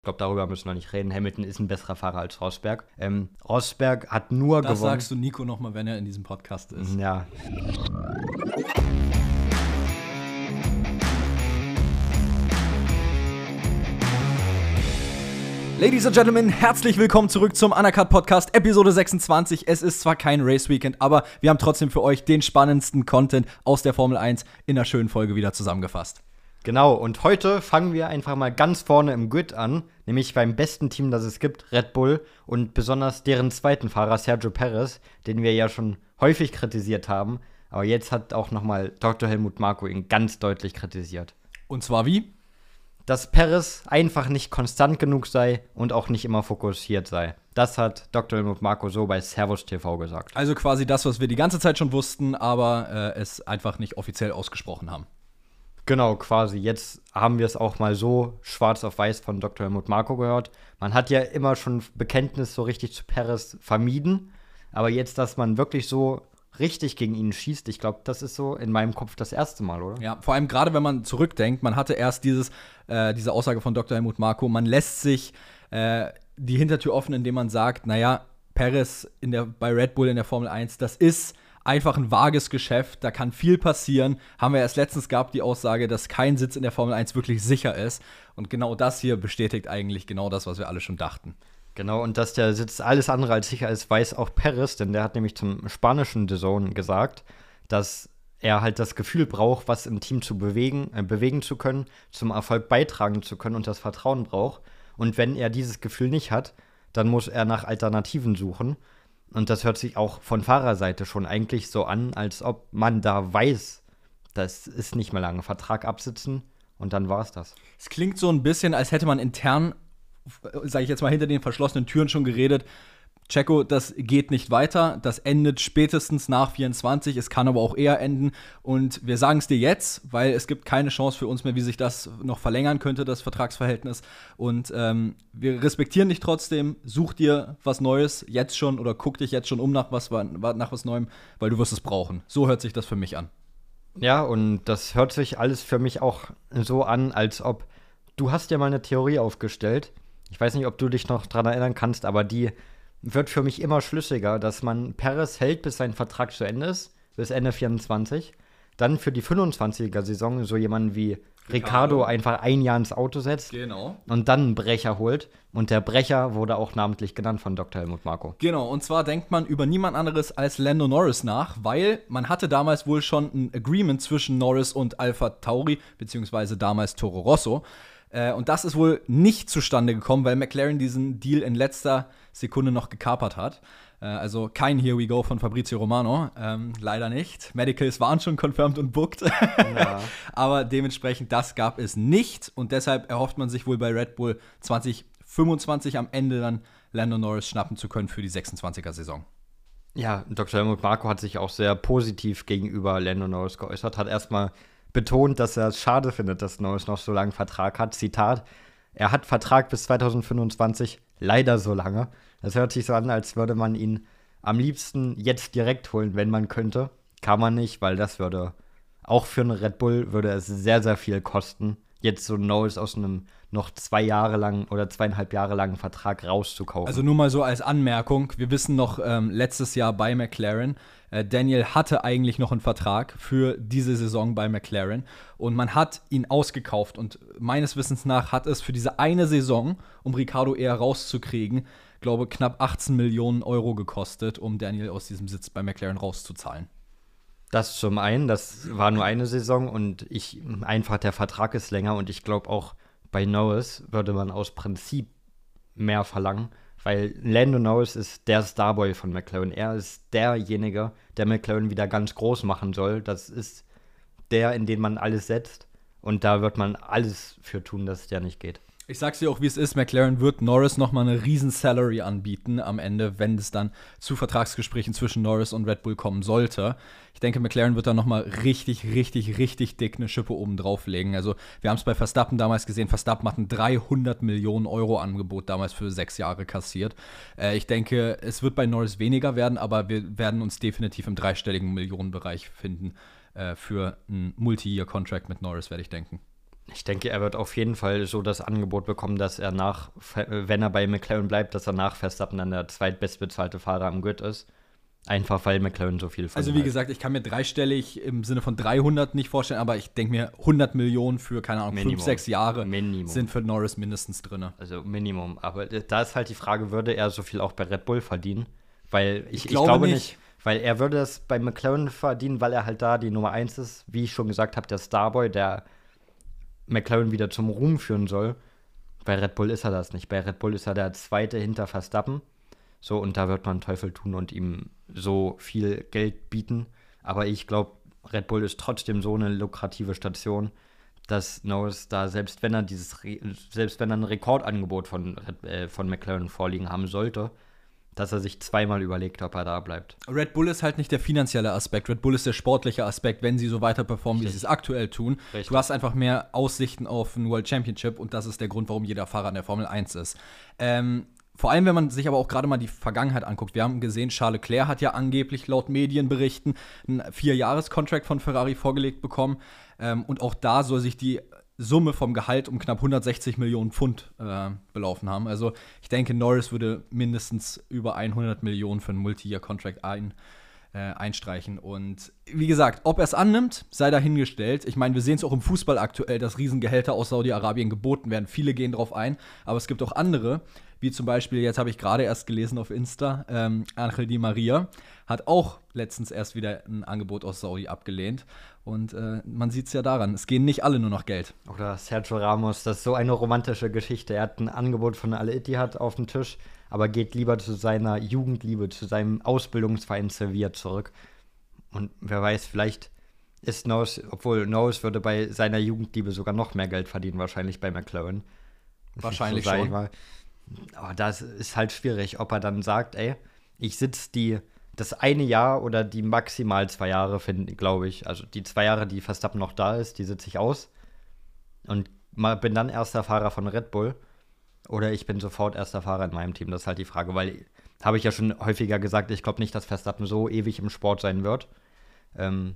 Ich glaube, darüber müssen wir nicht reden. Hamilton ist ein besserer Fahrer als Rosberg. Ähm, Rosberg hat nur Das gewonnen. sagst du Nico nochmal, wenn er in diesem Podcast ist. Ja. Ladies and Gentlemen, herzlich willkommen zurück zum Undercut Podcast, Episode 26. Es ist zwar kein Race Weekend, aber wir haben trotzdem für euch den spannendsten Content aus der Formel 1 in einer schönen Folge wieder zusammengefasst. Genau, und heute fangen wir einfach mal ganz vorne im Grid an, nämlich beim besten Team, das es gibt, Red Bull und besonders deren zweiten Fahrer Sergio Perez, den wir ja schon häufig kritisiert haben, aber jetzt hat auch nochmal Dr. Helmut Marko ihn ganz deutlich kritisiert. Und zwar wie? Dass Perez einfach nicht konstant genug sei und auch nicht immer fokussiert sei. Das hat Dr. Helmut Marko so bei Servus TV gesagt. Also quasi das, was wir die ganze Zeit schon wussten, aber äh, es einfach nicht offiziell ausgesprochen haben. Genau, quasi. Jetzt haben wir es auch mal so schwarz auf weiß von Dr. Helmut Marko gehört. Man hat ja immer schon Bekenntnis so richtig zu Perez vermieden. Aber jetzt, dass man wirklich so richtig gegen ihn schießt, ich glaube, das ist so in meinem Kopf das erste Mal, oder? Ja, vor allem gerade wenn man zurückdenkt, man hatte erst dieses, äh, diese Aussage von Dr. Helmut Marko, man lässt sich äh, die Hintertür offen, indem man sagt, naja, Perez in der, bei Red Bull in der Formel 1, das ist einfach ein vages Geschäft, da kann viel passieren. Haben wir erst letztens gehabt die Aussage, dass kein Sitz in der Formel 1 wirklich sicher ist. Und genau das hier bestätigt eigentlich genau das, was wir alle schon dachten. Genau, und dass der Sitz alles andere als sicher ist, weiß auch Perez, denn der hat nämlich zum spanischen Zone gesagt, dass er halt das Gefühl braucht, was im Team zu bewegen, äh, bewegen zu können, zum Erfolg beitragen zu können und das Vertrauen braucht. Und wenn er dieses Gefühl nicht hat, dann muss er nach Alternativen suchen. Und das hört sich auch von Fahrerseite schon eigentlich so an, als ob man da weiß, das ist nicht mehr lange. Vertrag absitzen und dann war es das. Es klingt so ein bisschen, als hätte man intern, sage ich jetzt mal, hinter den verschlossenen Türen schon geredet. Checo, das geht nicht weiter. Das endet spätestens nach 24. Es kann aber auch eher enden. Und wir sagen es dir jetzt, weil es gibt keine Chance für uns mehr, wie sich das noch verlängern könnte, das Vertragsverhältnis. Und ähm, wir respektieren dich trotzdem. Such dir was Neues jetzt schon oder guck dich jetzt schon um nach was, nach was Neuem, weil du wirst es brauchen. So hört sich das für mich an. Ja, und das hört sich alles für mich auch so an, als ob du hast ja mal eine Theorie aufgestellt. Ich weiß nicht, ob du dich noch dran erinnern kannst, aber die wird für mich immer schlüssiger, dass man Perez hält, bis sein Vertrag zu Ende ist, bis Ende 24. Dann für die 25er-Saison so jemanden wie Ricardo. Ricardo einfach ein Jahr ins Auto setzt. Genau. Und dann einen Brecher holt. Und der Brecher wurde auch namentlich genannt von Dr. Helmut Marko. Genau, und zwar denkt man über niemand anderes als Lando Norris nach, weil man hatte damals wohl schon ein Agreement zwischen Norris und Alpha Tauri, beziehungsweise damals Toro Rosso. Äh, und das ist wohl nicht zustande gekommen, weil McLaren diesen Deal in letzter Sekunde noch gekapert hat. Äh, also kein Here We Go von Fabrizio Romano. Ähm, leider nicht. Medicals waren schon confirmed und booked. Ja. Aber dementsprechend, das gab es nicht. Und deshalb erhofft man sich wohl bei Red Bull 2025 am Ende dann Lando Norris schnappen zu können für die 26er-Saison. Ja, Dr. Helmut Marko hat sich auch sehr positiv gegenüber Lando Norris geäußert, hat erstmal betont, dass er es schade findet, dass Norris noch so lange Vertrag hat. Zitat: Er hat Vertrag bis 2025, leider so lange. Das hört sich so an, als würde man ihn am liebsten jetzt direkt holen, wenn man könnte. Kann man nicht, weil das würde auch für einen Red Bull würde es sehr, sehr viel kosten, jetzt so Norris aus einem noch zwei Jahre lang oder zweieinhalb Jahre langen Vertrag rauszukaufen. Also nur mal so als Anmerkung, wir wissen noch ähm, letztes Jahr bei McLaren, äh, Daniel hatte eigentlich noch einen Vertrag für diese Saison bei McLaren und man hat ihn ausgekauft und meines Wissens nach hat es für diese eine Saison, um Ricardo eher rauszukriegen, glaube knapp 18 Millionen Euro gekostet, um Daniel aus diesem Sitz bei McLaren rauszuzahlen. Das zum einen, das war nur eine Saison und ich einfach der Vertrag ist länger und ich glaube auch bei Norris würde man aus Prinzip mehr verlangen, weil Lando Norris ist der Starboy von McLaren. Er ist derjenige, der McLaren wieder ganz groß machen soll. Das ist der, in den man alles setzt und da wird man alles für tun, dass der nicht geht. Ich sag's dir auch, wie es ist. McLaren wird Norris nochmal eine riesen Salary anbieten am Ende, wenn es dann zu Vertragsgesprächen zwischen Norris und Red Bull kommen sollte. Ich denke, McLaren wird da nochmal richtig, richtig, richtig dick eine Schippe oben drauflegen. Also, wir haben es bei Verstappen damals gesehen. Verstappen hat ein 300 Millionen Euro Angebot damals für sechs Jahre kassiert. Äh, ich denke, es wird bei Norris weniger werden, aber wir werden uns definitiv im dreistelligen Millionenbereich finden äh, für einen Multi-Year-Contract mit Norris, werde ich denken. Ich denke, er wird auf jeden Fall so das Angebot bekommen, dass er nach, wenn er bei McLaren bleibt, dass er nach Verstappen dann der zweitbestbezahlte Fahrer am Grid ist. Einfach weil McLaren so viel von Also wie hat. gesagt, ich kann mir dreistellig im Sinne von 300 nicht vorstellen, aber ich denke mir 100 Millionen für, keine Ahnung, Minimum. 5, 6 Jahre Minimum. sind für Norris mindestens drin. Also Minimum. Aber da ist halt die Frage, würde er so viel auch bei Red Bull verdienen? Weil ich, ich, glaube, ich glaube nicht. nicht. Weil er würde es bei McLaren verdienen, weil er halt da die Nummer 1 ist. Wie ich schon gesagt habe, der Starboy, der McLaren wieder zum Ruhm führen soll. Bei Red Bull ist er das nicht. Bei Red Bull ist er der Zweite hinter Verstappen. So, und da wird man Teufel tun und ihm so viel Geld bieten. Aber ich glaube, Red Bull ist trotzdem so eine lukrative Station, dass Norris da, selbst wenn er dieses, selbst wenn er ein Rekordangebot von, äh, von McLaren vorliegen haben sollte, dass er sich zweimal überlegt, ob er da bleibt. Red Bull ist halt nicht der finanzielle Aspekt. Red Bull ist der sportliche Aspekt, wenn sie so weiter performen, wie sie es aktuell tun. Richtig. Du hast einfach mehr Aussichten auf ein World Championship und das ist der Grund, warum jeder Fahrer in der Formel 1 ist. Ähm, vor allem, wenn man sich aber auch gerade mal die Vergangenheit anguckt. Wir haben gesehen, Charles Leclerc hat ja angeblich laut Medienberichten einen Vier-Jahres-Contract von Ferrari vorgelegt bekommen. Ähm, und auch da soll sich die Summe vom Gehalt um knapp 160 Millionen Pfund äh, belaufen haben. Also ich denke, Norris würde mindestens über 100 Millionen für einen Multi-Year-Contract ein, äh, einstreichen. Und wie gesagt, ob er es annimmt, sei dahingestellt. Ich meine, wir sehen es auch im Fußball aktuell, dass Riesengehälter aus Saudi-Arabien geboten werden. Viele gehen darauf ein, aber es gibt auch andere, wie zum Beispiel, jetzt habe ich gerade erst gelesen auf Insta, ähm, Angel Di Maria hat auch letztens erst wieder ein Angebot aus Saudi abgelehnt. Und äh, man sieht es ja daran, es gehen nicht alle nur noch Geld. Oder Sergio Ramos, das ist so eine romantische Geschichte. Er hat ein Angebot von Al Ittihad auf dem Tisch, aber geht lieber zu seiner Jugendliebe, zu seinem Ausbildungsverein Sevilla zurück. Und wer weiß, vielleicht ist Nose, obwohl Nose würde bei seiner Jugendliebe sogar noch mehr Geld verdienen, wahrscheinlich bei McLaren. Wahrscheinlich so schon. Mal. Aber das ist halt schwierig, ob er dann sagt, ey, ich sitze die das eine Jahr oder die maximal zwei Jahre, glaube ich. Also die zwei Jahre, die Verstappen noch da ist, die sitze ich aus. Und bin dann erster Fahrer von Red Bull. Oder ich bin sofort erster Fahrer in meinem Team. Das ist halt die Frage, weil, habe ich ja schon häufiger gesagt, ich glaube nicht, dass Verstappen so ewig im Sport sein wird. Ähm,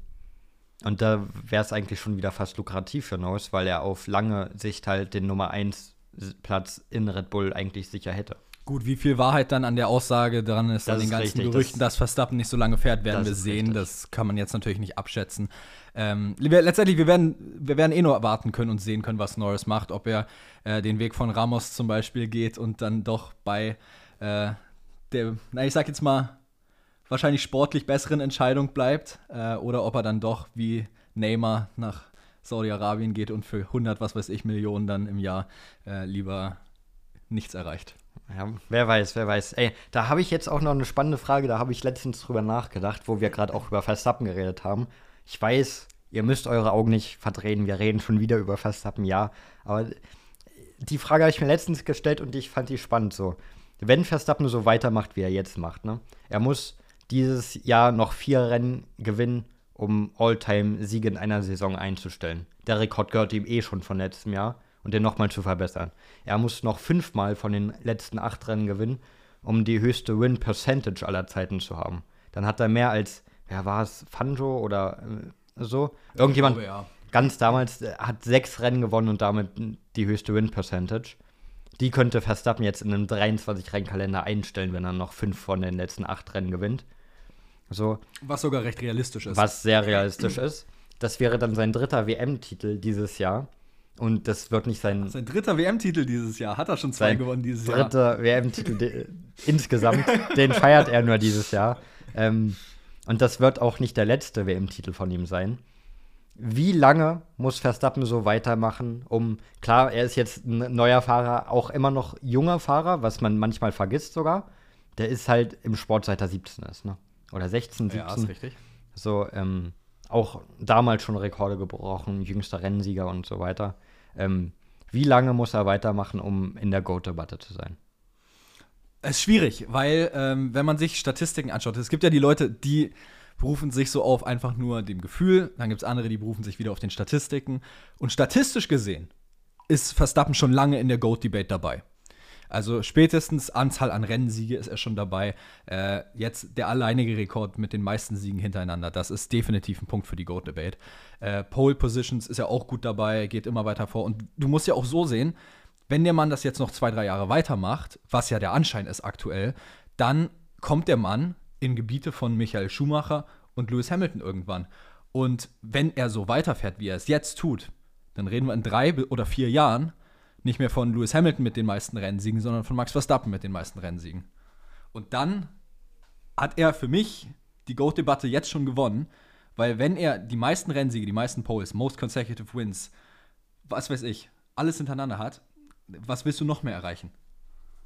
und da wäre es eigentlich schon wieder fast lukrativ für Norris, weil er auf lange Sicht halt den Nummer 1 Platz in Red Bull eigentlich sicher hätte. Gut, wie viel Wahrheit dann an der Aussage dran ist, das an den ganzen richtig, Gerüchten, das, dass Verstappen nicht so lange fährt, werden wir sehen. Richtig. Das kann man jetzt natürlich nicht abschätzen. Ähm, letztendlich, wir werden, wir werden eh nur erwarten können und sehen können, was Norris macht, ob er äh, den Weg von Ramos zum Beispiel geht und dann doch bei äh, der, na, ich sag jetzt mal, wahrscheinlich sportlich besseren Entscheidung bleibt äh, oder ob er dann doch wie Neymar nach Saudi-Arabien geht und für 100, was weiß ich, Millionen dann im Jahr äh, lieber nichts erreicht. Ja, wer weiß, wer weiß. Ey, da habe ich jetzt auch noch eine spannende Frage, da habe ich letztens drüber nachgedacht, wo wir gerade auch über Verstappen geredet haben. Ich weiß, ihr müsst eure Augen nicht verdrehen, wir reden schon wieder über Verstappen, ja. Aber die Frage habe ich mir letztens gestellt und ich fand die spannend so. Wenn Verstappen so weitermacht, wie er jetzt macht, ne? Er muss dieses Jahr noch vier Rennen gewinnen um All-Time-Siege in einer Saison einzustellen. Der Rekord gehört ihm eh schon von letztem Jahr und den nochmal zu verbessern. Er muss noch fünfmal von den letzten acht Rennen gewinnen, um die höchste Win-Percentage aller Zeiten zu haben. Dann hat er mehr als, wer war es, Fanjo oder äh, so? Irgendjemand glaube, ja. ganz damals äh, hat sechs Rennen gewonnen und damit die höchste Win-Percentage. Die könnte Verstappen jetzt in einem 23-Rennkalender einstellen, wenn er noch fünf von den letzten acht Rennen gewinnt. So, was sogar recht realistisch ist. Was sehr realistisch ist. Das wäre dann sein dritter WM-Titel dieses Jahr. Und das wird nicht sein. Sein dritter WM-Titel dieses Jahr. Hat er schon zwei gewonnen dieses Jahr? Dritter WM-Titel insgesamt. Den feiert er nur dieses Jahr. Ähm, und das wird auch nicht der letzte WM-Titel von ihm sein. Wie lange muss Verstappen so weitermachen, um, klar, er ist jetzt ein neuer Fahrer, auch immer noch junger Fahrer, was man manchmal vergisst sogar. Der ist halt im Sport seit er 17 ist, ne? Oder 16, 17. Ja, ist richtig. So, ähm, auch damals schon Rekorde gebrochen, jüngster Rennsieger und so weiter. Ähm, wie lange muss er weitermachen, um in der GOAT-Debatte zu sein? Es ist schwierig, weil, ähm, wenn man sich Statistiken anschaut, es gibt ja die Leute, die berufen sich so auf einfach nur dem Gefühl, dann gibt es andere, die berufen sich wieder auf den Statistiken. Und statistisch gesehen ist Verstappen schon lange in der GOAT-Debate dabei. Also spätestens Anzahl an Rennsiege ist er schon dabei. Äh, jetzt der alleinige Rekord mit den meisten Siegen hintereinander. Das ist definitiv ein Punkt für die GOAT-Debate. Äh, Pole Positions ist ja auch gut dabei, geht immer weiter vor. Und du musst ja auch so sehen, wenn der Mann das jetzt noch zwei, drei Jahre weitermacht, was ja der Anschein ist aktuell, dann kommt der Mann in Gebiete von Michael Schumacher und Lewis Hamilton irgendwann. Und wenn er so weiterfährt, wie er es jetzt tut, dann reden wir in drei oder vier Jahren nicht mehr von Lewis Hamilton mit den meisten Rennsiegen, sondern von Max Verstappen mit den meisten Rennsiegen. Und dann hat er für mich die GOAT-Debatte jetzt schon gewonnen, weil wenn er die meisten Rennsiege, die meisten Poles, Most Consecutive Wins, was weiß ich, alles hintereinander hat, was willst du noch mehr erreichen?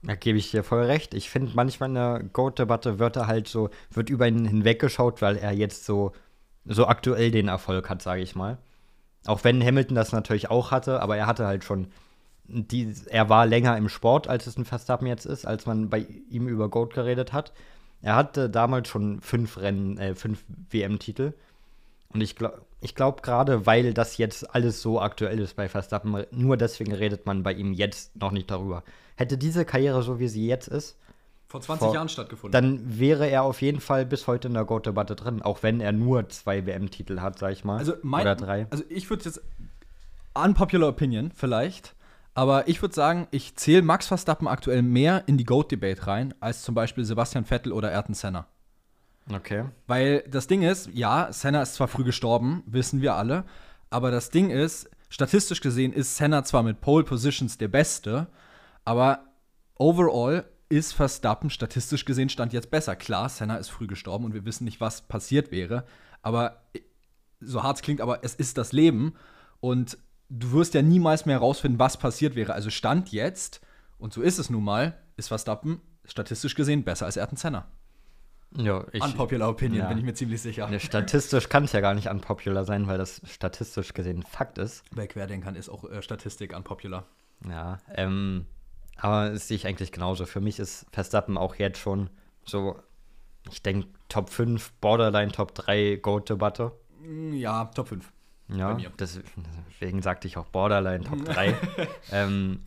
Da gebe ich dir voll recht. Ich finde, manchmal in der GOAT-Debatte wird er halt so, wird über ihn hinweggeschaut, weil er jetzt so, so aktuell den Erfolg hat, sage ich mal. Auch wenn Hamilton das natürlich auch hatte, aber er hatte halt schon, die, er war länger im Sport, als es ein Verstappen jetzt ist, als man bei ihm über GOAT geredet hat. Er hatte damals schon fünf Rennen, äh, fünf WM-Titel. Und ich glaube, ich glaube gerade, weil das jetzt alles so aktuell ist bei Verstappen, nur deswegen redet man bei ihm jetzt noch nicht darüber. Hätte diese Karriere so wie sie jetzt ist, vor 20 vor, Jahren stattgefunden. Dann wäre er auf jeden Fall bis heute in der GOAT-Debatte drin, auch wenn er nur zwei WM-Titel hat, sag ich mal. Also mein, oder drei. Also ich würde jetzt unpopular Opinion vielleicht, aber ich würde sagen, ich zähle Max Verstappen aktuell mehr in die GOAT-Debate rein als zum Beispiel Sebastian Vettel oder Ayrton Senna. Okay. Weil das Ding ist, ja, Senna ist zwar früh gestorben, wissen wir alle, aber das Ding ist, statistisch gesehen ist Senna zwar mit Pole Positions der Beste, aber overall ist Verstappen statistisch gesehen stand jetzt besser. Klar, Senna ist früh gestorben und wir wissen nicht, was passiert wäre, aber so hart es klingt, aber es ist das Leben und du wirst ja niemals mehr herausfinden, was passiert wäre. Also Stand jetzt, und so ist es nun mal, ist Verstappen statistisch gesehen besser als Ayrton Senna. Ja, ich, unpopular Opinion, ja. bin ich mir ziemlich sicher. Ja, statistisch kann es ja gar nicht unpopular sein, weil das statistisch gesehen Fakt ist. Bei Querdenkern ist auch äh, Statistik unpopular. Ja, ähm, aber das sehe ich eigentlich genauso. Für mich ist Verstappen auch jetzt schon so, ich denke, Top 5, Borderline Top 3 Goat-Debatte. Mm, ja, Top 5. Ja, deswegen sagte ich auch Borderline Top 3. ähm,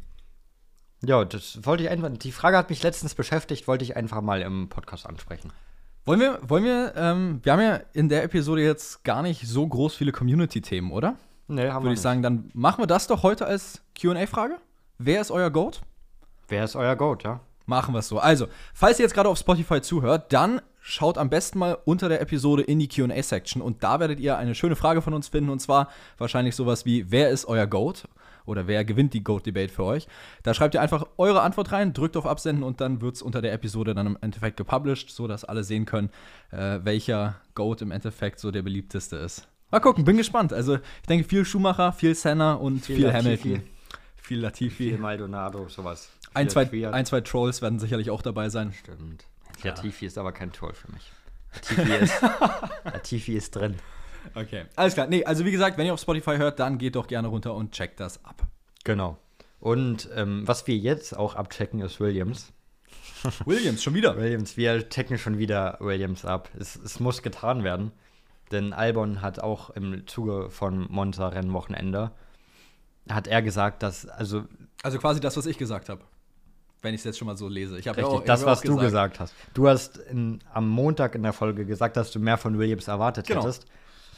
ja, das wollte ich einfach. Die Frage hat mich letztens beschäftigt, wollte ich einfach mal im Podcast ansprechen. Wollen wir, wollen wir, ähm, wir haben ja in der Episode jetzt gar nicht so groß viele Community-Themen, oder? Nee, haben Würde wir ich sagen, dann machen wir das doch heute als QA-Frage. Wer ist euer Goat? Wer ist euer Goat, ja? Machen wir es so. Also, falls ihr jetzt gerade auf Spotify zuhört, dann schaut am besten mal unter der Episode in die QA-Section und da werdet ihr eine schöne Frage von uns finden und zwar wahrscheinlich sowas wie: Wer ist euer Goat? oder wer gewinnt die Goat-Debate für euch. Da schreibt ihr einfach eure Antwort rein, drückt auf Absenden und dann wird es unter der Episode dann im Endeffekt gepublished, sodass alle sehen können, äh, welcher Goat im Endeffekt so der beliebteste ist. Mal gucken, bin gespannt. Also ich denke viel Schumacher, viel Senna und viel, viel Hamilton. Viel Latifi. Viel Maldonado, sowas. Ein zwei, ein, zwei Trolls werden sicherlich auch dabei sein. Stimmt. Latifi ja. ist aber kein Troll für mich. Latifi ist, Latifi ist drin. Okay, alles klar. Nee, also wie gesagt, wenn ihr auf Spotify hört, dann geht doch gerne runter und checkt das ab. Genau. Und ähm, was wir jetzt auch abchecken, ist Williams. Williams, schon wieder? Williams, wir checken schon wieder Williams ab. Es, es muss getan werden. Denn Albon hat auch im Zuge von Monza-Rennwochenende, hat er gesagt, dass, also. Also quasi das, was ich gesagt habe. Wenn ich es jetzt schon mal so lese. Ich Richtig, auch, das, was du gesagt. gesagt hast. Du hast in, am Montag in der Folge gesagt, dass du mehr von Williams erwartet genau. hättest.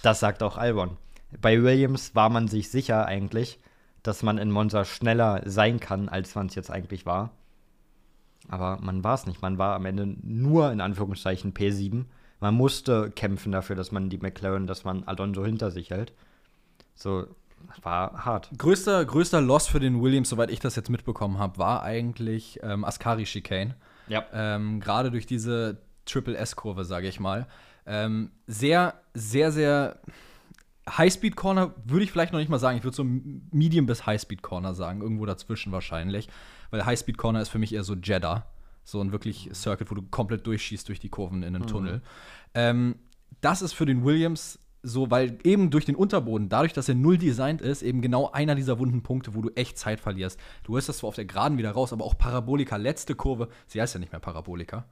Das sagt auch Albon. Bei Williams war man sich sicher eigentlich, dass man in Monza schneller sein kann, als man es jetzt eigentlich war. Aber man war es nicht. Man war am Ende nur in Anführungszeichen P7. Man musste kämpfen dafür, dass man die McLaren, dass man Alonso hinter sich hält. So, war hart. Größter, größter Loss für den Williams, soweit ich das jetzt mitbekommen habe, war eigentlich ähm, Ascari Chicane. Ja. Ähm, Gerade durch diese Triple S-Kurve, sage ich mal. Ähm, sehr, sehr, sehr Highspeed Corner würde ich vielleicht noch nicht mal sagen. Ich würde so Medium bis Highspeed Corner sagen. Irgendwo dazwischen wahrscheinlich. Weil Highspeed Corner ist für mich eher so Jeddah. So ein wirklich Circuit, wo du komplett durchschießt durch die Kurven in den mhm. Tunnel. Ähm, das ist für den Williams so, weil eben durch den Unterboden, dadurch, dass er null designt ist, eben genau einer dieser wunden Punkte, wo du echt Zeit verlierst. Du hörst das zwar auf der Geraden wieder raus, aber auch Parabolika, letzte Kurve, sie heißt ja nicht mehr Parabolika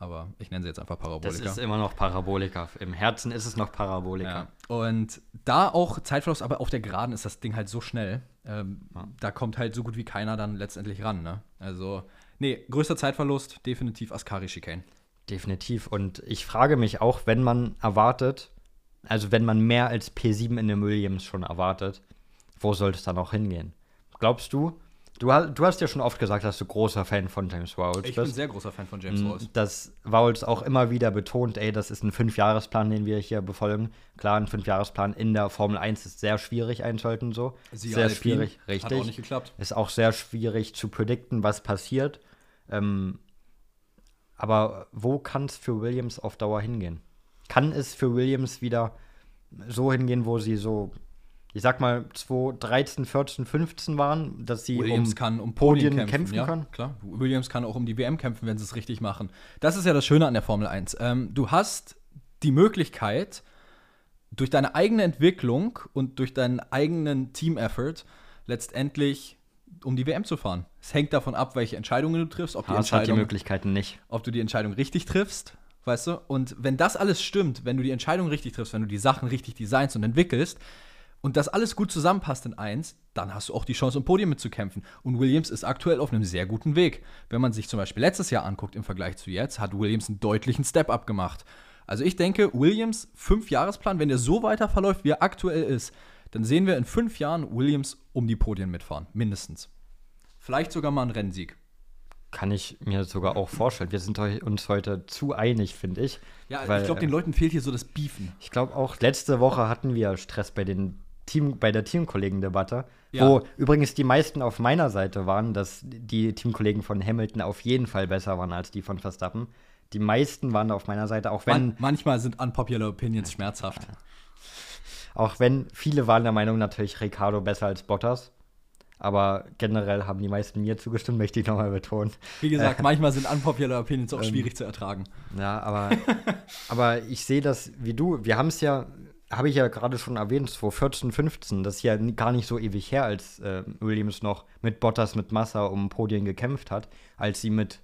aber ich nenne sie jetzt einfach Parabolika. Das ist immer noch Parabolika. Im Herzen ist es noch Parabolika. Ja. Und da auch Zeitverlust, aber auf der Geraden ist das Ding halt so schnell. Ähm, ja. Da kommt halt so gut wie keiner dann letztendlich ran. Ne? Also Nee, größter Zeitverlust, definitiv Askari Chicane. Definitiv. Und ich frage mich auch, wenn man erwartet, also wenn man mehr als P7 in dem Williams schon erwartet, wo sollte es dann auch hingehen? Glaubst du? Du, du hast ja schon oft gesagt, dass du großer Fan von James Vowles bist. Ich bin sehr großer Fan von James Vowles. Dass Vowles auch immer wieder betont, ey, das ist ein Fünfjahresplan, den wir hier befolgen. Klar, ein Fünfjahresplan in der Formel 1 ist sehr schwierig einschalten so. Sie sehr schwierig, richtig. Hat auch nicht geklappt. Ist auch sehr schwierig zu predikten, was passiert. Ähm, aber wo kann es für Williams auf Dauer hingehen? Kann es für Williams wieder so hingehen, wo sie so, ich sag mal, 2013, 14, 15 waren, dass sie Williams um kann um Podien, kämpfen, kämpfen ja, kann? Klar, Williams kann auch um die WM kämpfen, wenn sie es richtig machen. Das ist ja das Schöne an der Formel 1. Ähm, du hast die Möglichkeit, durch deine eigene Entwicklung und durch deinen eigenen Team-Effort letztendlich um die WM zu fahren. Es hängt davon ab, welche Entscheidungen du triffst, ob die, Entscheidung, die Möglichkeiten nicht. Ob du die Entscheidung richtig triffst, weißt du? Und wenn das alles stimmt, wenn du die Entscheidung richtig triffst, wenn du die Sachen richtig designst und entwickelst und das alles gut zusammenpasst in eins, dann hast du auch die Chance, um Podium mitzukämpfen. Und Williams ist aktuell auf einem sehr guten Weg. Wenn man sich zum Beispiel letztes Jahr anguckt im Vergleich zu jetzt, hat Williams einen deutlichen Step-up gemacht. Also ich denke, Williams Fünf-Jahresplan, wenn der so weiter verläuft, wie er aktuell ist, dann sehen wir in fünf Jahren Williams um die Podien mitfahren, mindestens. Vielleicht sogar mal einen Rennsieg. Kann ich mir sogar auch vorstellen. Wir sind uns heute zu einig, finde ich. Ja, weil, ich glaube, den äh, Leuten fehlt hier so das Beefen. Ich glaube auch, letzte Woche hatten wir Stress bei den Team, bei der Teamkollegen-Debatte, ja. wo übrigens die meisten auf meiner Seite waren, dass die Teamkollegen von Hamilton auf jeden Fall besser waren als die von Verstappen. Die meisten waren auf meiner Seite, auch wenn. Man, manchmal sind unpopular Opinions schmerzhaft. Auch wenn viele waren der Meinung, natürlich Ricardo besser als Bottas. Aber generell haben die meisten mir zugestimmt, möchte ich nochmal betonen. Wie gesagt, manchmal sind unpopular Opinions auch ähm, schwierig zu ertragen. Ja, aber, aber ich sehe das wie du. Wir haben es ja, habe ich ja gerade schon erwähnt, 2014, 15, das ist ja gar nicht so ewig her, als äh, Williams noch mit Bottas, mit Massa um Podien gekämpft hat, als sie mit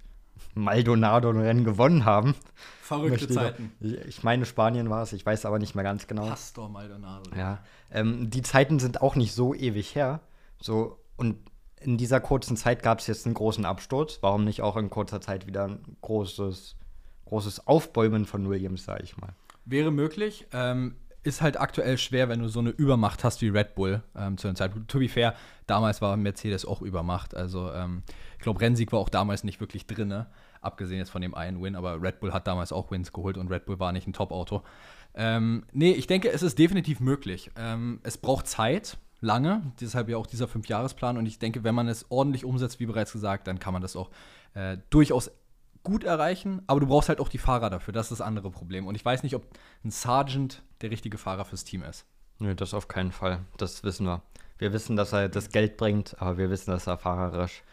Maldonado ein Rennen gewonnen haben. Verrückte Zeiten. Ich, ich meine, Spanien war es, ich weiß aber nicht mehr ganz genau. Pastor Maldonado. Ja. Ähm, die Zeiten sind auch nicht so ewig her. So, und in dieser kurzen Zeit gab es jetzt einen großen Absturz. Warum nicht auch in kurzer Zeit wieder ein großes, großes Aufbäumen von Williams, sage ich mal? Wäre möglich. Ähm, ist halt aktuell schwer, wenn du so eine Übermacht hast wie Red Bull ähm, zu einer Zeit. To be fair, damals war Mercedes auch Übermacht. Also ähm, ich glaube, Rennsieg war auch damals nicht wirklich drin, abgesehen jetzt von dem einen Win. Aber Red Bull hat damals auch Wins geholt und Red Bull war nicht ein Top-Auto. Ähm, nee, ich denke, es ist definitiv möglich. Ähm, es braucht Zeit lange, deshalb ja auch dieser Fünfjahresplan. Und ich denke, wenn man es ordentlich umsetzt, wie bereits gesagt, dann kann man das auch äh, durchaus gut erreichen. Aber du brauchst halt auch die Fahrer dafür. Das ist das andere Problem. Und ich weiß nicht, ob ein Sergeant der richtige Fahrer fürs Team ist. Nö, das auf keinen Fall. Das wissen wir. Wir wissen, dass er das Geld bringt, aber wir wissen, dass er fahrerisch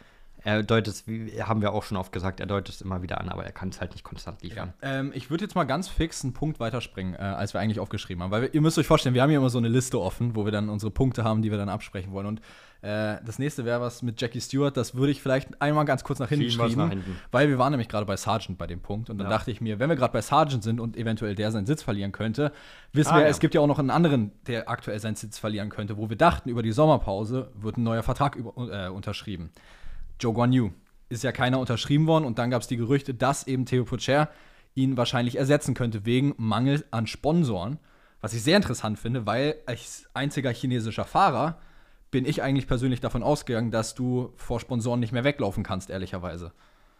er deutet es, wie haben wir auch schon oft gesagt, er deutet es immer wieder an, aber er kann es halt nicht konstant liefern. Ja. Ähm, ich würde jetzt mal ganz fix einen Punkt weiterspringen, äh, als wir eigentlich aufgeschrieben haben. Weil wir, ihr müsst euch vorstellen, wir haben hier immer so eine Liste offen, wo wir dann unsere Punkte haben, die wir dann absprechen wollen. Und äh, das nächste wäre was mit Jackie Stewart. Das würde ich vielleicht einmal ganz kurz nach hinten schieben. Nach hinten. Weil wir waren nämlich gerade bei Sargent bei dem Punkt. Und dann ja. dachte ich mir, wenn wir gerade bei Sargent sind und eventuell der seinen Sitz verlieren könnte, wissen ah, wir, ja. es gibt ja auch noch einen anderen, der aktuell seinen Sitz verlieren könnte, wo wir dachten, über die Sommerpause wird ein neuer Vertrag über, äh, unterschrieben. Joe Guan Yu ist ja keiner unterschrieben worden und dann gab es die Gerüchte, dass eben Theo Pocher ihn wahrscheinlich ersetzen könnte wegen Mangel an Sponsoren. Was ich sehr interessant finde, weil als einziger chinesischer Fahrer bin ich eigentlich persönlich davon ausgegangen, dass du vor Sponsoren nicht mehr weglaufen kannst, ehrlicherweise.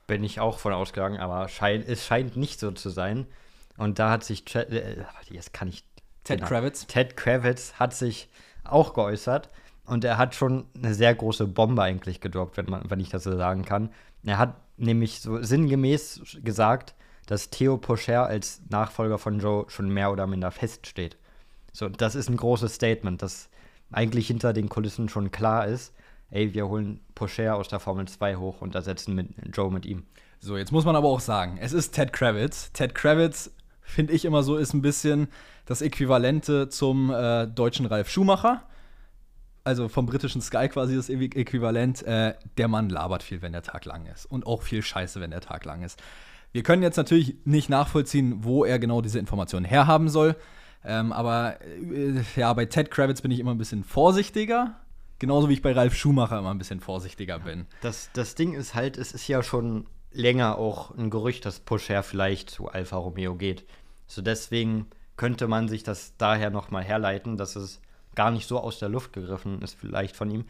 Bin ich auch von ausgegangen, aber schein, es scheint nicht so zu sein. Und da hat sich, äh, jetzt kann ich. Ted genau, Kravitz. Ted Kravitz hat sich auch geäußert und er hat schon eine sehr große Bombe eigentlich gedroppt, wenn, man, wenn ich das so sagen kann. Er hat nämlich so sinngemäß gesagt, dass Theo Pocher als Nachfolger von Joe schon mehr oder minder feststeht. So, das ist ein großes Statement, das eigentlich hinter den Kulissen schon klar ist. Ey, wir holen Pocher aus der Formel 2 hoch und ersetzen mit Joe mit ihm. So, jetzt muss man aber auch sagen, es ist Ted Kravitz. Ted Kravitz, finde ich immer so, ist ein bisschen das Äquivalente zum äh, deutschen Ralf Schumacher also vom britischen Sky quasi das Äquivalent, äh, der Mann labert viel, wenn der Tag lang ist. Und auch viel Scheiße, wenn der Tag lang ist. Wir können jetzt natürlich nicht nachvollziehen, wo er genau diese Informationen herhaben soll. Ähm, aber äh, ja, bei Ted Kravitz bin ich immer ein bisschen vorsichtiger. Genauso wie ich bei Ralf Schumacher immer ein bisschen vorsichtiger bin. Das, das Ding ist halt, es ist ja schon länger auch ein Gerücht, dass Pusher vielleicht zu Alfa Romeo geht. So deswegen könnte man sich das daher nochmal herleiten, dass es gar nicht so aus der Luft gegriffen ist, vielleicht von ihm.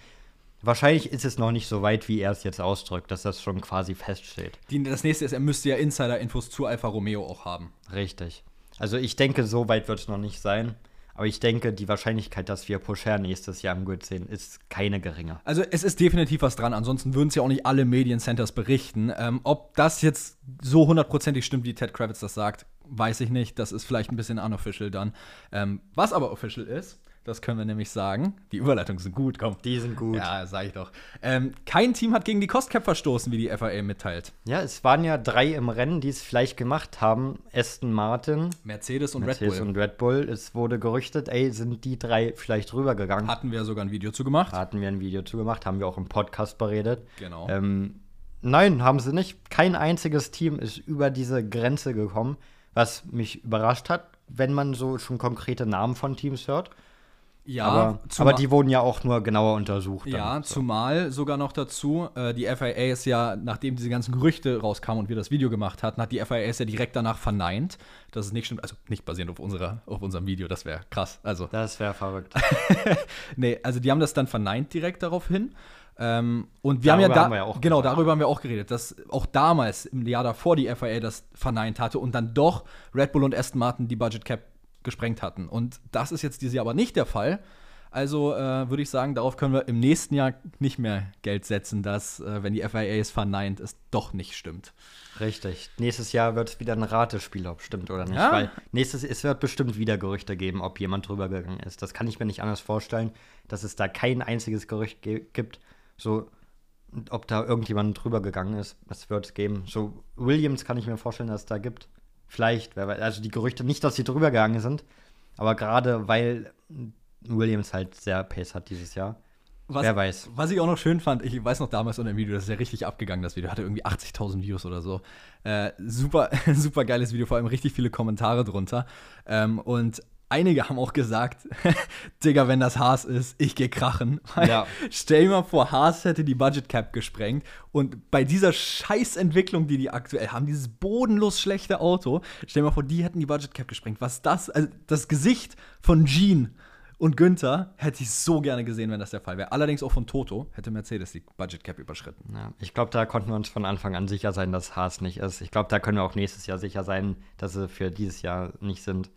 Wahrscheinlich ist es noch nicht so weit, wie er es jetzt ausdrückt, dass das schon quasi feststeht. Die, das nächste ist, er müsste ja Insider-Infos zu Alfa Romeo auch haben. Richtig. Also ich denke, so weit wird es noch nicht sein. Aber ich denke, die Wahrscheinlichkeit, dass wir Pocher nächstes Jahr im Grid sehen, ist keine geringe. Also es ist definitiv was dran. Ansonsten würden es ja auch nicht alle Mediencenters berichten. Ähm, ob das jetzt so hundertprozentig stimmt, wie Ted Kravitz das sagt, weiß ich nicht. Das ist vielleicht ein bisschen unofficial dann. Ähm, was aber official ist, das können wir nämlich sagen. Die Überleitungen sind gut, komm. Die sind gut. Ja, sag ich doch. Ähm, kein Team hat gegen die Cost Cap verstoßen, wie die FIA mitteilt. Ja, es waren ja drei im Rennen, die es vielleicht gemacht haben. Aston Martin, Mercedes und Mercedes Red Bull. und Red Bull. Es wurde gerüchtet, ey, sind die drei vielleicht rübergegangen. Hatten wir sogar ein Video zu gemacht. Hatten wir ein Video zu gemacht, haben wir auch im Podcast beredet. Genau. Ähm, nein, haben sie nicht. Kein einziges Team ist über diese Grenze gekommen, was mich überrascht hat, wenn man so schon konkrete Namen von Teams hört. Ja, aber, aber die wurden ja auch nur genauer untersucht. dann. Ja, So. zumal sogar noch dazu, äh, die FIA ist ja, nachdem diese ganzen Gerüchte rauskamen und wir das Video gemacht hatten, hat die FIA es ja direkt danach verneint, dass es nicht stimmt. Also nicht basierend auf, unserer, auf unserem Video, das wäre krass. Also, Das wäre verrückt. nee, also die haben das dann verneint direkt daraufhin. Ähm, und wir haben ja, Darüber da, haben wir ja auch genau, darüber haben wir auch geredet, dass auch damals im Jahr davor die FIA das verneint hatte und dann doch Red Bull und Aston Martin die Budget Cap gesprengt hatten. Und das ist jetzt dieses Jahr aber nicht der Fall. Also äh, würde ich sagen, darauf können wir im nächsten Jahr nicht mehr Geld setzen, dass, äh, wenn die FIA es verneint, es doch nicht stimmt. Richtig. Nächstes Jahr wird es wieder ein Ratespiel, ob stimmt oder nicht. Ja. Weil nächstes, es wird bestimmt wieder Gerüchte geben, ob jemand drüber gegangen ist. Das kann ich mir nicht anders vorstellen, dass es da kein einziges Gerücht ge gibt, so ob da irgendjemand drüber gegangen ist. Das wird es geben. So Williams kann ich mir vorstellen, dass es da gibt. Vielleicht. Also die Gerüchte nicht, dass sie drüber gegangen sind, aber gerade weil Williams halt sehr Pace hat dieses Jahr. Was, Wer weiß. Was ich auch noch schön fand, ich weiß noch damals unter dem Video, das ist ja richtig abgegangen, das Video, hatte irgendwie 80.000 Views oder so. Äh, super, super geiles Video, vor allem richtig viele Kommentare drunter. Ähm, und einige haben auch gesagt, Digga, wenn das Haas ist, ich geh krachen. Ja. Stell dir mal vor, Haas hätte die Budget Cap gesprengt und bei dieser Scheißentwicklung, die die aktuell haben, dieses bodenlos schlechte Auto, stell dir mal vor, die hätten die Budget Cap gesprengt. Was das, also das Gesicht von Jean und Günther hätte ich so gerne gesehen, wenn das der Fall wäre. Allerdings auch von Toto hätte Mercedes die Budget Cap überschritten. Ja, ich glaube, da konnten wir uns von Anfang an sicher sein, dass Haas nicht ist. Ich glaube, da können wir auch nächstes Jahr sicher sein, dass sie für dieses Jahr nicht sind.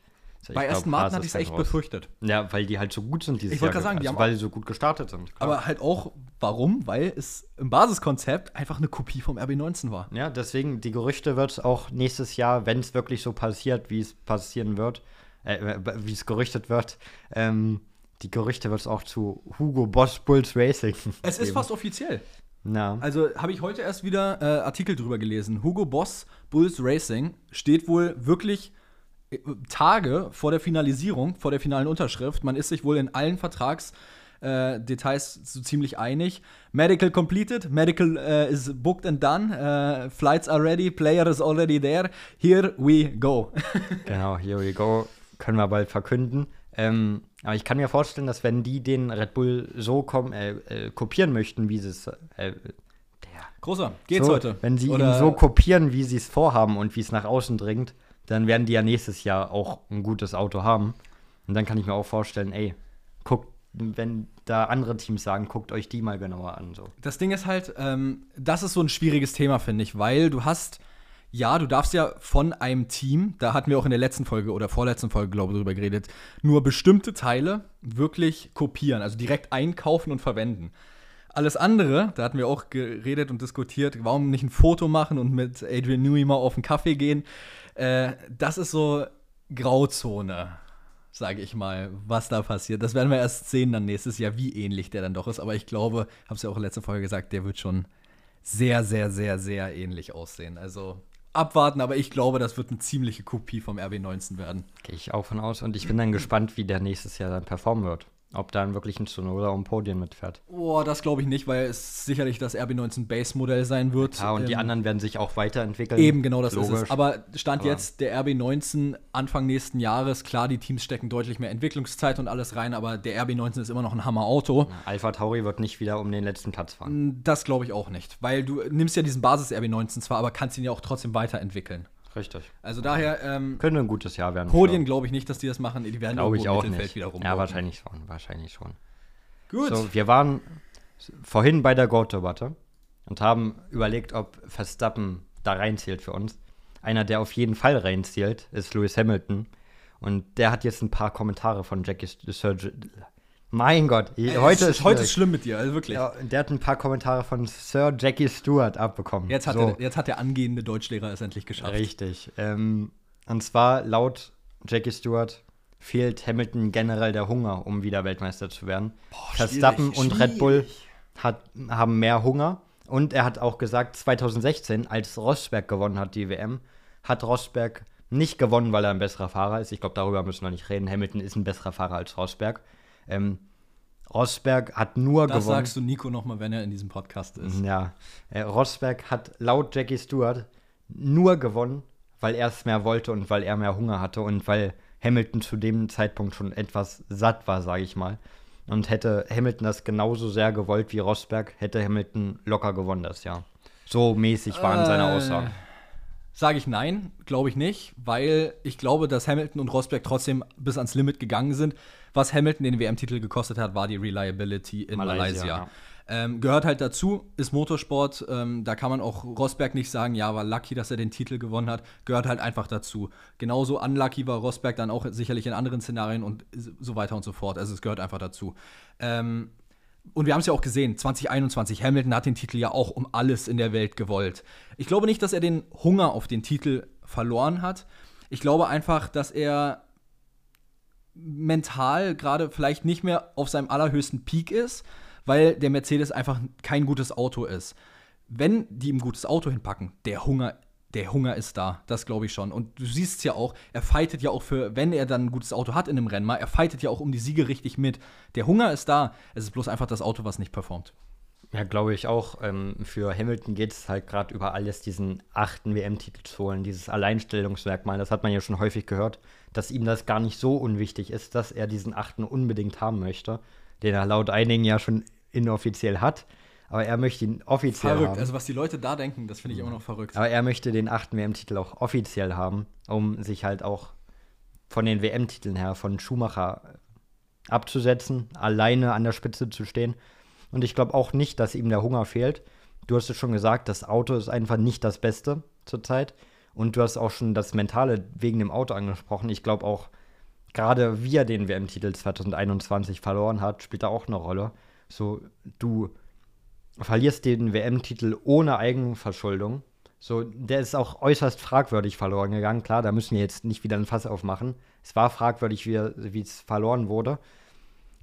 Bei glaub, Aston Martin hatte ist ich es echt raus. befürchtet. Ja, weil die halt so gut sind dieses Ich wollte gerade sagen, die also, haben weil sie so gut gestartet sind. klar. Aber halt auch, warum? Weil es im Basiskonzept einfach eine Kopie vom RB19 war. ja, deswegen, die Gerüchte wird es auch nächstes Jahr, wenn es wirklich so passiert, wie es passieren wird, äh, wie es gerüchtet wird, ähm, die Gerüchte wird es auch zu Hugo Boss Bulls Racing. Es ist geben. fast offiziell. Na, Also habe ich heute erst wieder äh, Artikel drüber gelesen. Hugo Boss Bulls Racing steht wohl wirklich äh, Tage vor der Finalisierung, vor der finalen Unterschrift. Man ist sich wohl in allen Vertragsdetails äh, so ziemlich einig. Medical completed, medical äh, is booked and done, äh, flights are ready, player is already there. Here we go. Genau, here we go. Können wir bald verkünden. Ähm, aber ich kann mir vorstellen, dass wenn die den Red Bull so kom äh, äh, kopieren möchten, wie sie es. Äh, Großer, geht's so, heute? Wenn sie Oder- ihn so kopieren, wie sie es vorhaben und wie es nach außen dringt, dann werden die ja nächstes Jahr auch ein gutes Auto haben. Und dann kann ich mir auch vorstellen, ey, guckt, wenn da andere Teams sagen, guckt euch die mal genauer an. So. Das Ding ist halt, ähm, das ist so ein schwieriges Thema, finde ich, weil du hast, ja, du darfst ja von einem Team, da hatten wir auch in der letzten Folge oder vorletzten Folge, glaube ich, drüber geredet, nur bestimmte Teile wirklich kopieren, also direkt einkaufen und verwenden. Alles andere, da hatten wir auch geredet und diskutiert, warum nicht ein Foto machen und mit Adrian Newey mal auf einen Kaffee gehen. Äh, das ist so Grauzone, sage ich mal, was da passiert. Das werden wir erst sehen dann nächstes Jahr, wie ähnlich der dann doch ist. Aber ich glaube, habe es ja auch in der letzten Folge gesagt, der wird schon sehr, sehr, sehr, sehr ähnlich aussehen. Also abwarten, aber ich glaube, das wird eine ziemliche Kopie vom RB19 werden. Gehe ich auch von aus. Und ich bin dann gespannt, wie der nächstes Jahr dann performen wird. Ob da wirklich ein Tsunoda um Podien mitfährt. Oh, das glaube ich nicht, weil es sicherlich das RB19 Base-Modell sein wird. Ja, und ähm, die anderen werden sich auch weiterentwickeln. Eben, genau das Logisch. ist es. Aber Stand Aber jetzt der RB19 Anfang nächsten Jahres, klar, die Teams stecken deutlich mehr Entwicklungszeit und alles rein, aber der RB19 ist immer noch ein Hammer-Auto. Alpha Tauri wird nicht wieder um den letzten Platz fahren. Das glaube ich auch nicht, weil du nimmst ja diesen Basis-RB19 zwar, aber kannst ihn ja auch trotzdem weiterentwickeln. Richtig. Also daher ähm, könnte ein gutes Jahr werden. Podien glaube ich nicht, dass die das machen. Die werden glaube ich auch nicht. wieder rum. Ja, wahrscheinlich schon, wahrscheinlich schon. Gut. So, wir waren vorhin bei der Goat-Debatte und haben überlegt, ob Verstappen da reinzählt für uns. Einer, der auf jeden Fall reinzählt, ist Lewis Hamilton. Und der hat jetzt ein paar Kommentare von Jackie Surgery. Mein Gott, Ey, heute, ist, heute ist schlimm mit dir, also wirklich. Ja, der hat ein paar Kommentare von Sir Jackie Stewart abbekommen. Jetzt hat, so. der, jetzt hat der angehende Deutschlehrer es endlich geschafft. Richtig. Ähm, und zwar laut Jackie Stewart fehlt Hamilton generell der Hunger, um wieder Weltmeister zu werden. Boah, Verstappen und schwierig. Red Bull hat, haben mehr Hunger. Und er hat auch gesagt, 2016, als Rosberg gewonnen hat, die WM, hat Rosberg nicht gewonnen, weil er ein besserer Fahrer ist. Ich glaube, darüber müssen wir nicht reden. Hamilton ist ein besserer Fahrer als Rosberg. Ähm, Rosberg hat nur das gewonnen. Das sagst du Nico nochmal, wenn er in diesem Podcast ist. Ja. Äh, Rosberg hat laut Jackie Stewart nur gewonnen, weil er es mehr wollte und weil er mehr Hunger hatte und weil Hamilton zu dem Zeitpunkt schon etwas satt war, sage ich mal. Und hätte Hamilton das genauso sehr gewollt wie Rosberg, hätte Hamilton locker gewonnen das Jahr. So mäßig waren äh, seine Aussagen. Sage ich nein, glaube ich nicht, weil ich glaube, dass Hamilton und Rosberg trotzdem bis ans Limit gegangen sind. Was Hamilton den WM-Titel gekostet hat, war die Reliability in Malaysia. Malaysia. Ja. Ähm, gehört halt dazu, ist Motorsport. Ähm, da kann man auch Rosberg nicht sagen, ja, war lucky, dass er den Titel gewonnen hat. Gehört halt einfach dazu. Genauso unlucky war Rosberg dann auch sicherlich in anderen Szenarien und so weiter und so fort. Also es gehört einfach dazu. Ähm, und wir haben es ja auch gesehen, 2021, Hamilton hat den Titel ja auch um alles in der Welt gewollt. Ich glaube nicht, dass er den Hunger auf den Titel verloren hat. Ich glaube einfach, dass er mental gerade vielleicht nicht mehr auf seinem allerhöchsten Peak ist weil der Mercedes einfach kein gutes Auto ist. Wenn die ihm gutes Auto hinpacken, der Hunger der Hunger ist da, das glaube ich schon. Und du siehst es ja auch, er fightet ja auch für, wenn er dann ein gutes Auto hat in einem Rennen er fightet ja auch um die Siege richtig mit. Der Hunger ist da, es ist bloß einfach das Auto, was nicht performt. Ja, glaube ich auch. Ähm, für Hamilton geht es halt gerade über alles, diesen achten WM-Titel zu holen, dieses Alleinstellungsmerkmal. Das hat man ja schon häufig gehört, dass ihm das gar nicht so unwichtig ist, dass er diesen achten unbedingt haben möchte, den er laut einigen ja schon inoffiziell hat. Aber er möchte ihn offiziell verrückt. haben. Also was die Leute da denken, das finde ich immer noch verrückt. Aber er möchte den achten WM-Titel auch offiziell haben, um sich halt auch von den WM-Titeln her von Schumacher abzusetzen, alleine an der Spitze zu stehen. Und ich glaube auch nicht, dass ihm der Hunger fehlt. Du hast es schon gesagt, das Auto ist einfach nicht das Beste zurzeit. Und du hast auch schon das Mentale wegen dem Auto angesprochen. Ich glaube auch, gerade wie er den WM-Titel 2021 verloren hat, spielt da auch eine Rolle. So, du verlierst den WM-Titel ohne Eigenverschuldung. So, der ist auch äußerst fragwürdig verloren gegangen. Klar, da müssen wir jetzt nicht wieder ein Fass aufmachen. Es war fragwürdig, wie es verloren wurde.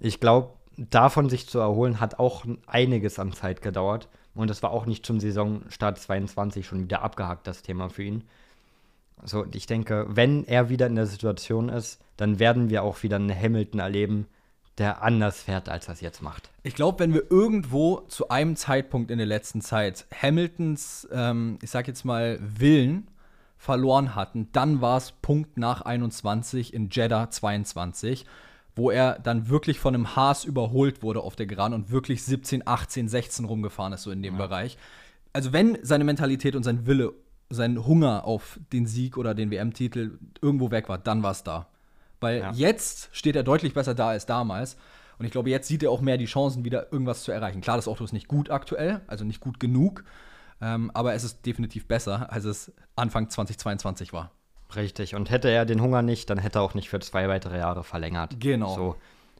Ich glaube, davon sich zu erholen, hat auch einiges an Zeit gedauert. Und das war auch nicht zum Saisonstart 22 schon wieder abgehakt, das Thema für ihn. So, ich denke, wenn er wieder in der Situation ist, dann werden wir auch wieder einen Hamilton erleben, der anders fährt, als er es jetzt macht. Ich glaube, wenn wir irgendwo zu einem Zeitpunkt in der letzten Zeit Hamiltons, ähm, ich sag jetzt mal, Willen verloren hatten, dann war es Punkt nach 21 in Jeddah 22, wo er dann wirklich von einem Haas überholt wurde auf der Gran und wirklich 17, 18, 16 rumgefahren ist, so in dem ja. Bereich. Also, wenn seine Mentalität und sein Wille, sein Hunger auf den Sieg oder den WM-Titel irgendwo weg war, dann war es da. Weil ja. jetzt steht er deutlich besser da als damals. Und ich glaube, jetzt sieht er auch mehr die Chancen, wieder irgendwas zu erreichen. Klar, das Auto ist nicht gut aktuell, also nicht gut genug. Ähm, aber es ist definitiv besser, als es Anfang 2022 war. Richtig. Und hätte er den Hunger nicht, dann hätte er auch nicht für zwei weitere Jahre verlängert. Genau. So.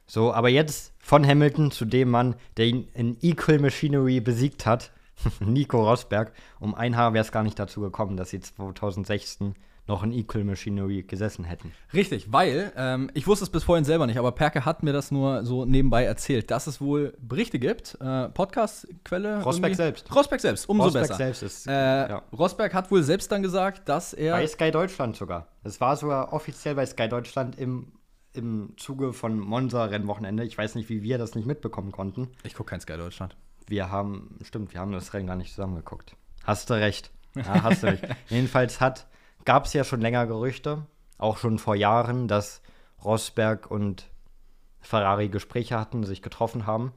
So, aber jetzt von Hamilton zu dem Mann, der ihn in Equal Machinery besiegt hat, Nico Rosberg. Um ein Haar wäre es gar nicht dazu gekommen, dass sie 2016 noch in Equal Machinery gesessen hätten. Richtig, weil, ähm, ich wusste es bis vorhin selber nicht, aber Perke hat mir das nur so nebenbei erzählt, dass es wohl Berichte gibt, äh, Podcast-Quelle. Rosberg selbst. Rosberg selbst, umso Rosberg besser. selbst ist, äh, ja. Rosberg hat wohl selbst dann gesagt, dass er. Bei Sky Deutschland sogar. Es war sogar offiziell bei Sky Deutschland im im Zuge von Monza-Rennwochenende. Ich weiß nicht, wie wir das nicht mitbekommen konnten. Ich gucke kein Sky Deutschland. Wir haben, stimmt, wir haben das Rennen gar nicht zusammengeguckt. Hast du recht. Ja, hast du recht. Jedenfalls gab es ja schon länger Gerüchte, auch schon vor Jahren, dass Rosberg und Ferrari Gespräche hatten, sich getroffen haben.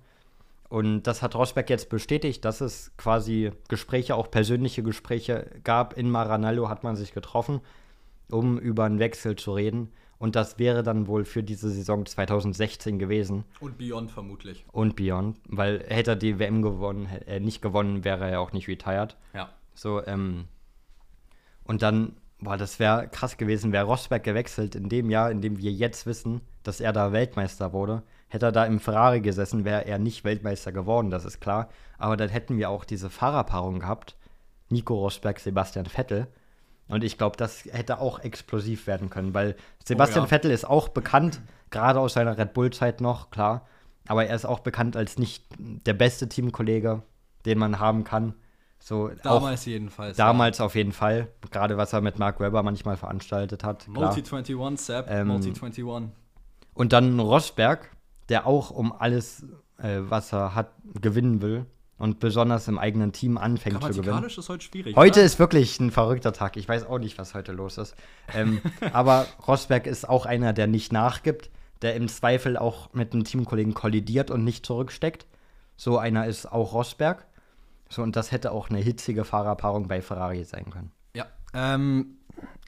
Und das hat Rosberg jetzt bestätigt, dass es quasi Gespräche, auch persönliche Gespräche gab. In Maranello hat man sich getroffen, um über einen Wechsel zu reden. Und das wäre dann wohl für diese Saison 2016 gewesen. Und Beyond vermutlich. Und Beyond, weil hätte er die WM gewonnen, äh, nicht gewonnen, wäre er auch nicht retired. Ja. So, ähm, und dann, boah, das wäre krass gewesen, wäre Rosberg gewechselt in dem Jahr, in dem wir jetzt wissen, dass er da Weltmeister wurde. Hätte er da im Ferrari gesessen, wäre er nicht Weltmeister geworden, das ist klar. Aber dann hätten wir auch diese Fahrerpaarung gehabt. Nico Rosberg, Sebastian Vettel. Und ich glaube, das hätte auch explosiv werden können, weil Sebastian oh, ja. Vettel ist auch bekannt, gerade aus seiner Red Bull-Zeit noch, klar. Aber er ist auch bekannt als nicht der beste Teamkollege, den man haben kann. So, damals jedenfalls. Damals ja. auf jeden Fall. Gerade was er mit Mark Webber manchmal veranstaltet hat. Multi 21, Sepp, ähm, Multi 21. Und dann Rosberg, der auch um alles, äh, was er hat, gewinnen will und besonders im eigenen Team anfängt zu gewinnen. ist heute schwierig. Heute oder? ist wirklich ein verrückter Tag. Ich weiß auch nicht, was heute los ist. Ähm, aber Rosberg ist auch einer, der nicht nachgibt, der im Zweifel auch mit einem Teamkollegen kollidiert und nicht zurücksteckt. So einer ist auch Rosberg. So, und das hätte auch eine hitzige Fahrerpaarung bei Ferrari sein können. Ja. Ähm,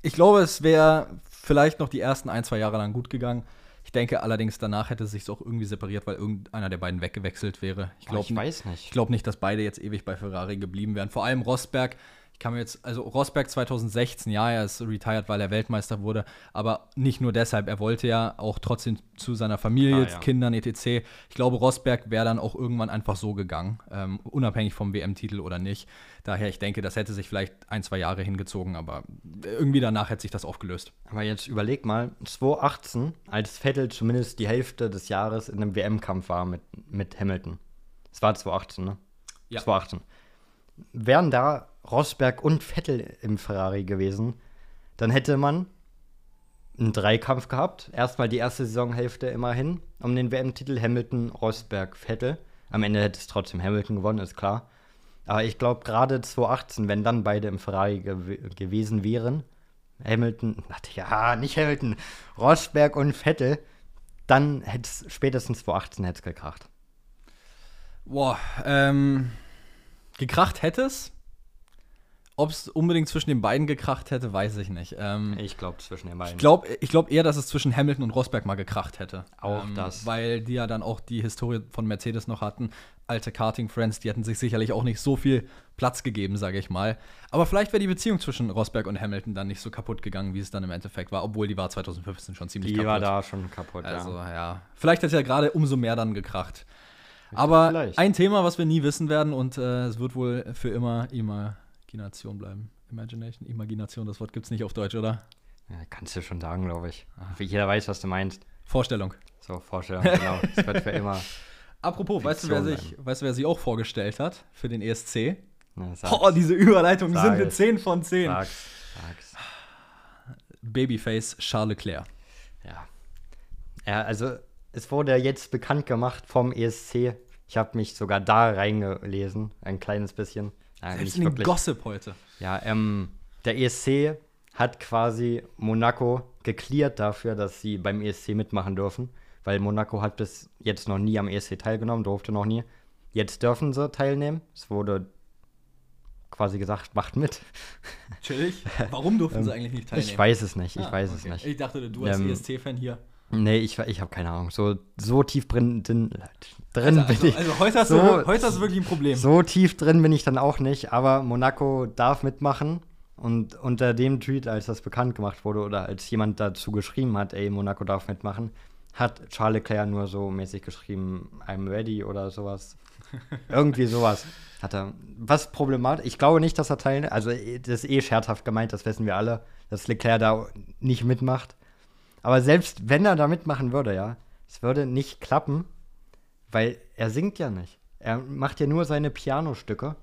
ich glaube, es wäre vielleicht noch die ersten ein, zwei Jahre lang gut gegangen. Ich denke allerdings, danach hätte es sich auch irgendwie separiert, weil irgendeiner der beiden weggewechselt wäre. Ich, glaub, oh, ich weiß nicht. Ich glaube nicht, dass beide jetzt ewig bei Ferrari geblieben wären. Vor allem Rosberg kann mir jetzt, also Rosberg 2016, ja, er ist retired, weil er Weltmeister wurde, aber nicht nur deshalb, er wollte ja auch trotzdem zu seiner Familie, ah, ja. Kindern, etc. Ich glaube, Rosberg wäre dann auch irgendwann einfach so gegangen, ähm, unabhängig vom WM-Titel oder nicht. Daher, ich denke, das hätte sich vielleicht ein, zwei Jahre hingezogen, aber irgendwie danach hätte sich das aufgelöst. Aber jetzt überleg mal, 2018, als Vettel zumindest die Hälfte des Jahres in einem WM-Kampf war mit, mit Hamilton. Es war 2018, ne? Ja. 2018. Wären da Rosberg und Vettel im Ferrari gewesen, dann hätte man einen Dreikampf gehabt. Erstmal die erste Saisonhälfte immerhin um den WM-Titel Hamilton, Rosberg, Vettel. Am Ende hätte es trotzdem Hamilton gewonnen, ist klar. Aber ich glaube, gerade 2018, wenn dann beide im Ferrari gew gewesen wären, Hamilton, ja, nicht Hamilton, Rosberg und Vettel, dann hätte es spätestens 2018 hätte es gekracht. Boah, ähm, gekracht hätte es. Ob es unbedingt zwischen den beiden gekracht hätte, weiß ich nicht. Ähm, ich glaube zwischen den beiden. Ich glaube ich glaub eher, dass es zwischen Hamilton und Rosberg mal gekracht hätte. Auch ähm, das. Weil die ja dann auch die Historie von Mercedes noch hatten. Alte Karting-Friends, die hätten sich sicherlich auch nicht so viel Platz gegeben, sage ich mal. Aber vielleicht wäre die Beziehung zwischen Rosberg und Hamilton dann nicht so kaputt gegangen, wie es dann im Endeffekt war, obwohl die war 2015 schon ziemlich die kaputt. Die war da schon kaputt, also, ja. ja. Vielleicht hätte ja gerade umso mehr dann gekracht. Aber vielleicht. ein Thema, was wir nie wissen werden und äh, es wird wohl für immer Imagination bleiben. Imagination, Imagination, das Wort gibt es nicht auf Deutsch, oder? Ja, kannst du schon sagen, glaube ich. Ach. Jeder weiß, was du meinst. Vorstellung. So, Vorstellung, genau. Das wird für immer. Apropos, weißt du, wer sich, weißt du, wer sich auch vorgestellt hat für den ESC? Na, oh, diese Überleitung Sag sind eine 10 von 10. Sag's, sag's. Babyface Charles Leclerc. Ja. Ja, also es wurde jetzt bekannt gemacht vom ESC. Ich habe mich sogar da reingelesen, ein kleines bisschen. Ja, Selbst in den Gossip heute. Ja, ähm, der ESC hat quasi Monaco geklärt dafür, dass sie beim ESC mitmachen dürfen, weil Monaco hat bis jetzt noch nie am ESC teilgenommen, durfte noch nie. Jetzt dürfen sie teilnehmen. Es wurde quasi gesagt, macht mit. Chillig. Warum durften sie ähm, eigentlich nicht teilnehmen? Ich weiß es nicht, ich ah, weiß okay. es nicht. Ich dachte, du als ähm, ESC-Fan hier. Nee, ich, ich habe keine Ahnung. So, so tief drin, drin, drin also, bin ich. Also heute hast, so, du, heute hast du wirklich ein Problem. So tief drin bin ich dann auch nicht, aber Monaco darf mitmachen. Und unter dem Tweet, als das bekannt gemacht wurde oder als jemand dazu geschrieben hat, ey, Monaco darf mitmachen, hat Charles Leclerc nur so mäßig geschrieben, I'm ready oder sowas. Irgendwie sowas hat er. Was problematisch, ich glaube nicht, dass er teilnimmt, also das ist eh scherzhaft gemeint, das wissen wir alle, dass Leclerc da nicht mitmacht. Aber selbst wenn er da mitmachen würde, ja, es würde nicht klappen, weil er singt ja nicht. Er macht ja nur seine Pianostücke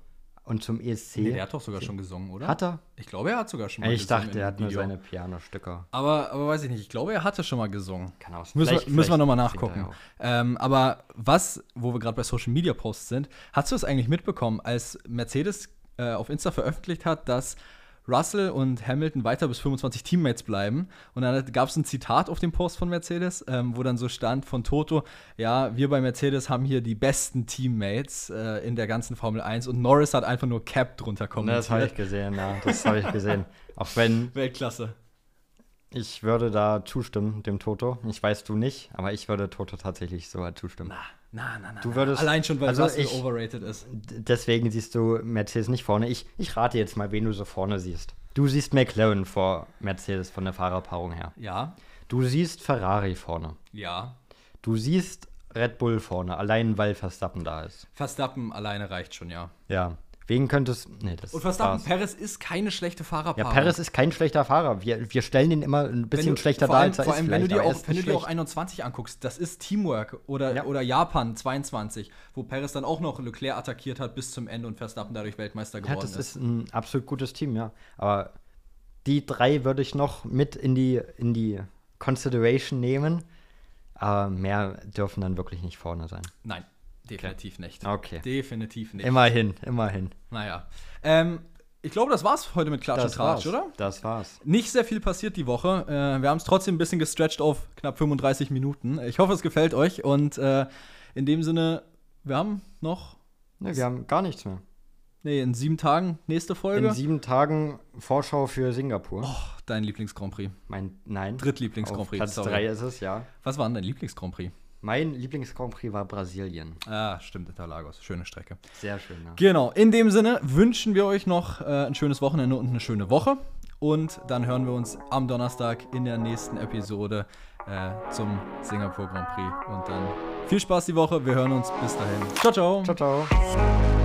und zum ESC. Nee, der hat doch sogar schon gesungen, oder? Hat er? Ich glaube, er hat sogar schon mal Ich gesungen. dachte, in er hat nur Video. seine Pianostücke. Aber, aber weiß ich nicht. Ich glaube, er hatte schon mal gesungen. Kann auch Müssen, vielleicht- müssen wir nochmal nachgucken. Ähm, aber was, wo wir gerade bei Social Media Posts sind, hast du es eigentlich mitbekommen, als Mercedes äh, auf Insta veröffentlicht hat, dass Russell und Hamilton weiter bis 25 Teammates bleiben. Und dann gab es ein Zitat auf dem Post von Mercedes, ähm, wo dann so stand von Toto, ja, wir bei Mercedes haben hier die besten Teammates äh, in der ganzen Formel 1 und Norris hat einfach nur Cap drunter kommentiert. Das habe ich gesehen, ja. Das habe ich gesehen. Auch wenn Weltklasse. Ich würde da zustimmen, dem Toto. Ich weiß du nicht, aber ich würde Toto tatsächlich sogar zustimmen. Na, na, na. Du na. würdest- Allein schon, weil also Russell ich- overrated ist. Deswegen siehst du Mercedes nicht vorne. Ich, ich rate jetzt mal, wen du so vorne siehst. Du siehst McLaren vor Mercedes von der Fahrerpaarung her. Ja, Du siehst Ferrari vorne. ja. Du siehst Red Bull vorne, allein weil Verstappen da ist. Verstappen alleine reicht schon, ja. Ja. Wen könntest. Nee, das Und Verstappen, war's. Perez ist keine schlechte Ja, Fahrerpaarung. Perez ist kein schlechter Fahrer. Wir, wir stellen ihn immer ein bisschen schlechter vor dar, allem, als er vor ist. allem, wenn du dir auch, wenn du dir auch schlecht. 21 anguckst, das ist Teamwork oder, Ja. oder Japan 22, wo Perez dann auch noch Leclerc attackiert hat bis zum Ende und Verstappen dadurch Weltmeister Ja, geworden das ist. ist ein absolut gutes Team, ja. Aber die drei würde ich noch mit in die, in die Consideration nehmen. Aber mehr dürfen dann wirklich nicht vorne sein. Nein, definitiv nicht. Okay. Definitiv nicht. Immerhin, immerhin. Naja. Ähm, ich glaube, das war's heute mit Klatsch und Tratsch, oder? Das war's. Nicht sehr viel passiert die Woche. Äh, wir haben es trotzdem ein bisschen gestretched auf knapp 35 Minuten. Ich hoffe, es gefällt euch. Und äh, in dem Sinne, wir haben noch, Ne, wir haben gar nichts mehr. nee, in sieben Tagen nächste Folge. In sieben Tagen Vorschau für Singapur. oh, dein Lieblings-Grand Prix. Mein, nein. Drittlieblings-Grand Prix, Platz sorry. drei ist es, ja. Was war denn dein Lieblings-Grand Prix? Mein Lieblings-Grand Prix war Brasilien. Ah, stimmt, Interlagos. Schöne Strecke. Sehr schön, ja. Genau, in dem Sinne wünschen wir euch noch äh, ein schönes Wochenende und eine schöne Woche. Und dann hören wir uns am Donnerstag in der nächsten Episode äh, zum Singapur Grand Prix. Und dann viel Spaß die Woche. Wir hören uns. Bis dahin. Ciao, ciao. Ciao, ciao.